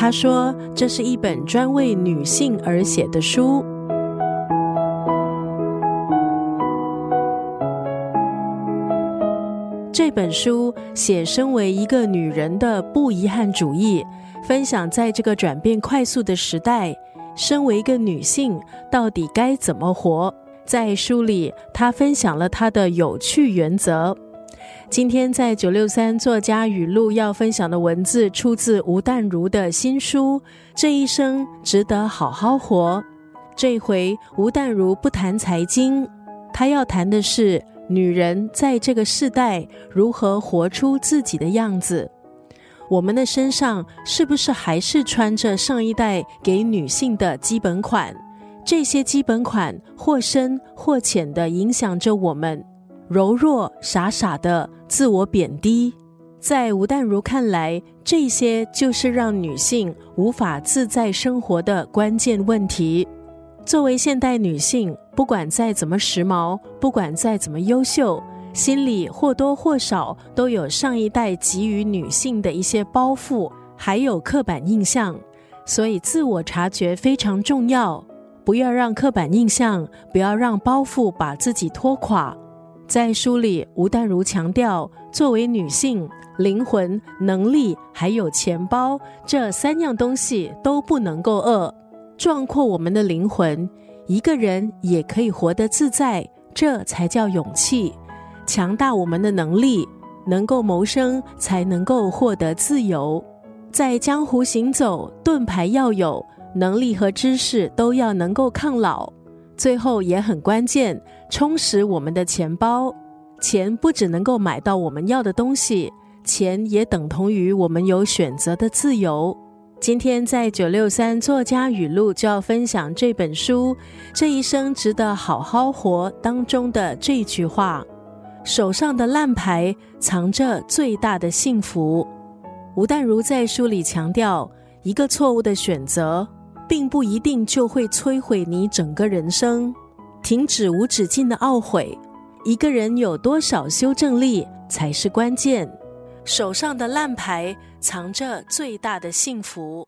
他说：“这是一本专为女性而写的书。”这本书写身为一个女人的不遗憾主义，分享在这个转变快速的时代，身为一个女性到底该怎么活。在书里，她分享了她的有趣原则。今天在九六三作家语录要分享的文字，出自吴淡如的新书《这一生值得好好活》。这回吴淡如不谈财经，她要谈的是。女人在这个世代如何活出自己的样子？我们的身上是不是还是穿着上一代给女性的基本款？这些基本款或深或浅的影响着我们，柔弱傻傻的自我贬低。在吴淡如看来，这些就是让女性无法自在生活的关键问题。作为现代女性，不管再怎么时髦，不管再怎么优秀，心里或多或少都有上一代给予女性的一些包袱，还有刻板印象。所以，自我察觉非常重要，不要让刻板印象，不要让包袱把自己拖垮。在书里，吴淡如强调，作为女性，灵魂、能力还有钱包这三样东西都不能够饿。壮阔我们的灵魂，一个人也可以活得自在，这才叫勇气；强大我们的能力，能够谋生，才能够获得自由。在江湖行走，盾牌要有，能力和知识都要能够抗老。最后也很关键，充实我们的钱包。钱不只能够买到我们要的东西，钱也等同于我们有选择的自由。今天在九六三作家语录就要分享这本书《这一生值得好好活》当中的这句话：“手上的烂牌藏着最大的幸福。”吴淡如在书里强调，一个错误的选择，并不一定就会摧毁你整个人生。停止无止境的懊悔，一个人有多少修正力才是关键。手上的烂牌藏着最大的幸福。